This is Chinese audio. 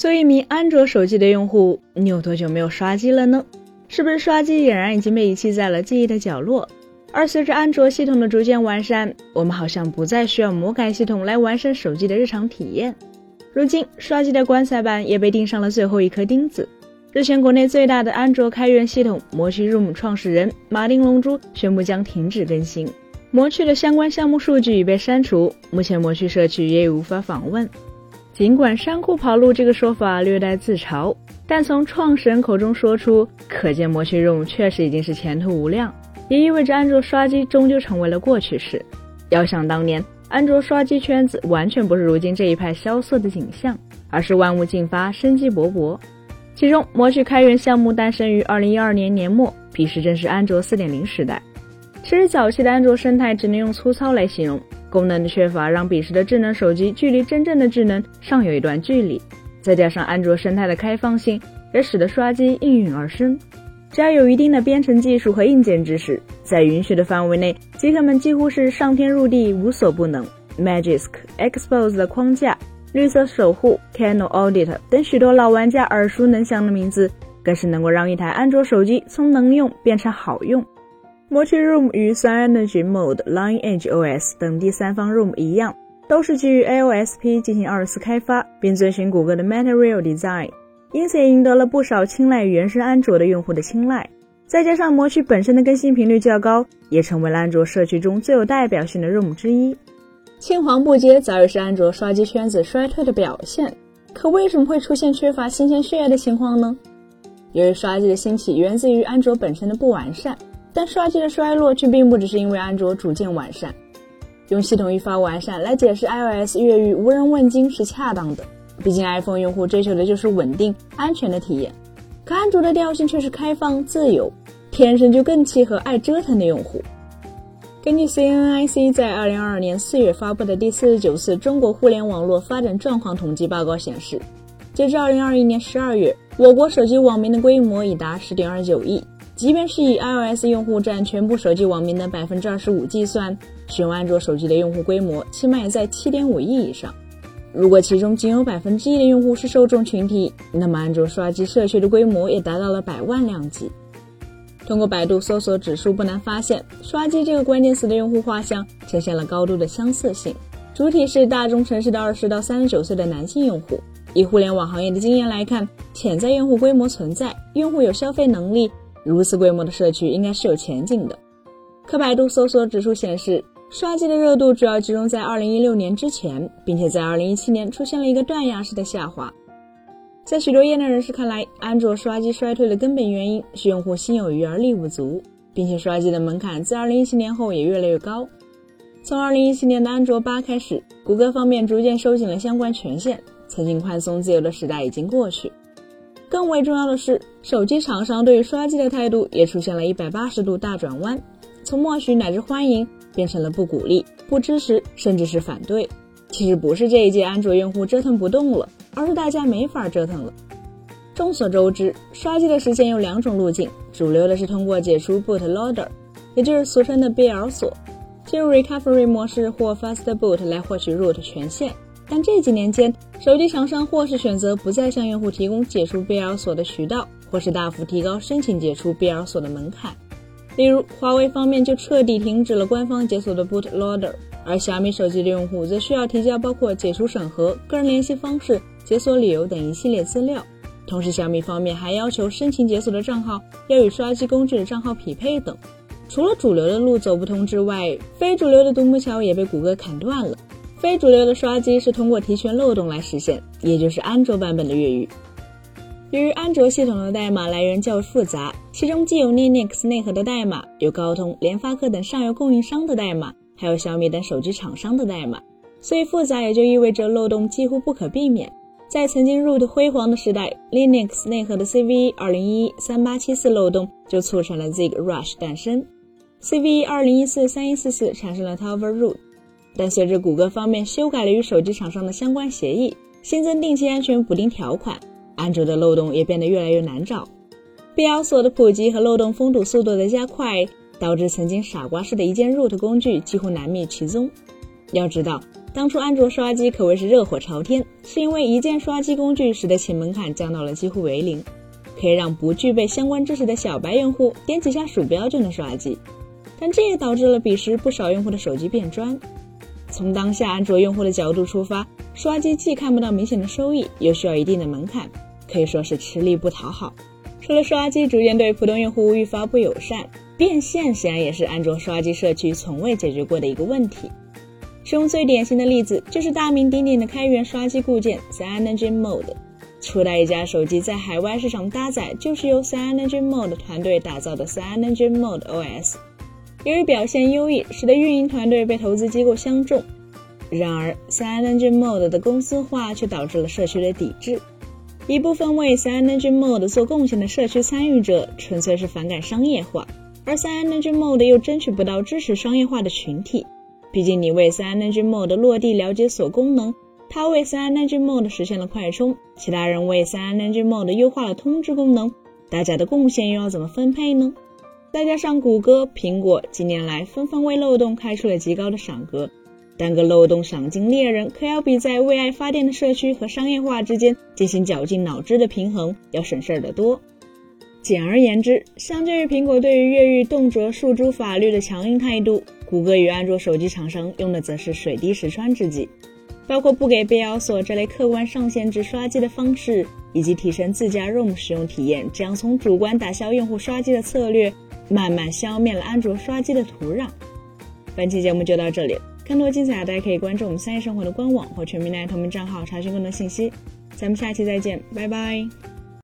作为一名安卓手机的用户，你有多久没有刷机了呢？是不是刷机俨然已经被遗弃在了记忆的角落？而随着安卓系统的逐渐完善，我们好像不再需要魔改系统来完善手机的日常体验。如今，刷机的棺材板也被钉上了最后一颗钉子。日前，国内最大的安卓开源系统魔趣 Room 创始人马丁龙珠宣布将停止更新，魔趣的相关项目数据已被删除，目前魔趣社区也已无法访问。尽管“山库跑路”这个说法略带自嘲，但从创始人口中说出，可见魔趣任务确实已经是前途无量，也意味着安卓刷机终究成为了过去式。要想当年，安卓刷机圈子完全不是如今这一派萧瑟的景象，而是万物进发，生机勃勃。其中，魔趣开源项目诞生于2012年年末，彼时正是安卓4.0时代。其实，早期的安卓生态只能用粗糙来形容。功能的缺乏让彼时的智能手机距离真正的智能尚有一段距离，再加上安卓生态的开放性，也使得刷机应运而生。只要有一定的编程技术和硬件知识，在允许的范围内，极客们几乎是上天入地无所不能。Magisk、Expose 的框架、绿色守护、Kano Audit 等许多老玩家耳熟能详的名字，更是能够让一台安卓手机从能用变成好用。魔趣 Room 与 Synology Mode、Lineage OS 等第三方 Room 一样，都是基于 AOSP 进行二次开发，并遵循谷歌的 Material Design，因此也赢得了不少青睐原生安卓的用户的青睐。再加上魔趣本身的更新频率较高，也成为了安卓社区中最有代表性的 Room 之一。青黄不接早已是安卓刷机圈子衰退的表现，可为什么会出现缺乏新鲜血液的情况呢？由于刷机的兴起源自于安卓本身的不完善。但刷机的衰落却并不只是因为安卓逐渐完善，用系统愈发完善来解释 iOS 越狱无人问津是恰当的。毕竟 iPhone 用户追求的就是稳定、安全的体验，可安卓的调性却是开放、自由，天生就更契合爱折腾的用户。根据 CNIC 在2022年4月发布的第四十九次中国互联网络发展状况统计报告显示，截至2021年12月，我国手机网民的规模已达10.29亿。即便是以 iOS 用户占全部手机网民的百分之二十五计算，使用安卓手机的用户规模起码也在七点五亿以上。如果其中仅有百分之一的用户是受众群体，那么安卓刷机社区的规模也达到了百万量级。通过百度搜索指数，不难发现，刷机这个关键词的用户画像呈现了高度的相似性。主体是大中城市的二十到三十九岁的男性用户。以互联网行业的经验来看，潜在用户规模存在，用户有消费能力。如此规模的社区应该是有前景的。可百度搜索指数显示，刷机的热度主要集中在2016年之前，并且在2017年出现了一个断崖式的下滑。在许多业内人士看来，安卓刷机衰退的根本原因是用户心有余而力不足，并且刷机的门槛自2017年后也越来越高。从2017年的安卓八开始，谷歌方面逐渐收紧了相关权限，曾经宽松自由的时代已经过去。更为重要的是，手机厂商对于刷机的态度也出现了一百八十度大转弯，从默许乃至欢迎变成了不鼓励、不支持，甚至是反对。其实不是这一届安卓用户折腾不动了，而是大家没法折腾了。众所周知，刷机的实现有两种路径，主流的是通过解除 boot loader，也就是俗称的 BL 锁，进入 recovery 模式或 fast boot 来获取 root 权限。但这几年间，手机厂商或是选择不再向用户提供解除 BL 锁的渠道，或是大幅提高申请解除 BL 锁的门槛。例如，华为方面就彻底停止了官方解锁的 boot loader，而小米手机的用户则需要提交包括解除审核、个人联系方式、解锁理由等一系列资料。同时，小米方面还要求申请解锁的账号要与刷机工具的账号匹配等。除了主流的路走不通之外，非主流的独木桥也被谷歌砍断了。非主流的刷机是通过提权漏洞来实现，也就是安卓版本的越狱。由于安卓系统的代码来源较为复杂，其中既有 Linux 内核的代码，有高通、联发科等上游供应商的代码，还有小米等手机厂商的代码，所以复杂也就意味着漏洞几乎不可避免。在曾经 root 辉煌的时代，Linux 内核的 CVE 2011 3874漏洞就促成了 Zig Rush 诞生，CVE 2014 3144产生了 Tower Root。但随着谷歌方面修改了与手机厂商的相关协议，新增定期安全补丁条款，安卓的漏洞也变得越来越难找。BL 锁的普及和漏洞封堵速度的加快，导致曾经傻瓜式的一键 root 工具几乎难觅其踪。要知道，当初安卓刷机可谓是热火朝天，是因为一键刷机工具使得其门槛降到了几乎为零，可以让不具备相关知识的小白用户点几下鼠标就能刷机。但这也导致了彼时不少用户的手机变砖。从当下安卓用户的角度出发，刷机既看不到明显的收益，又需要一定的门槛，可以说是吃力不讨好。除了刷机逐渐对普通用户愈发不友善，变现显然也是安卓刷机社区从未解决过的一个问题。其中最典型的例子就是大名鼎鼎的开源刷机固件 CyanogenMod。初代一加手机在海外市场搭载就是由 CyanogenMod 团队打造的 CyanogenMod OS。由于表现优异，使得运营团队被投资机构相中。然而，Cyanogen Mode 的公司化却导致了社区的抵制。一部分为 Cyanogen Mode 做贡献的社区参与者纯粹是反感商业化，而 Cyanogen Mode 又争取不到支持商业化的群体。毕竟你为 Cyanogen Mode 落地了解所功能，他为 Cyanogen Mode 实现了快充，其他人为 Cyanogen Mode 优化了通知功能，大家的贡献又要怎么分配呢？再加上谷歌、苹果近年来纷纷为漏洞开出了极高的赏格，单个漏洞赏金猎人可要比在为爱发电的社区和商业化之间进行绞尽脑汁的平衡要省事儿得多。简而言之，相较于苹果对于越狱动辄诉诸法律的强硬态度。谷歌与安卓手机厂商用的则是水滴石穿之计，包括不给被咬锁这类客观上限制刷机的方式，以及提升自家 ROM 使用体验，这样从主观打消用户刷机的策略，慢慢消灭了安卓刷机的土壤。本期节目就到这里，更多精彩大家可以关注我们三叶生活的官网或全民大同名账号查询更多信息。咱们下期再见，拜拜。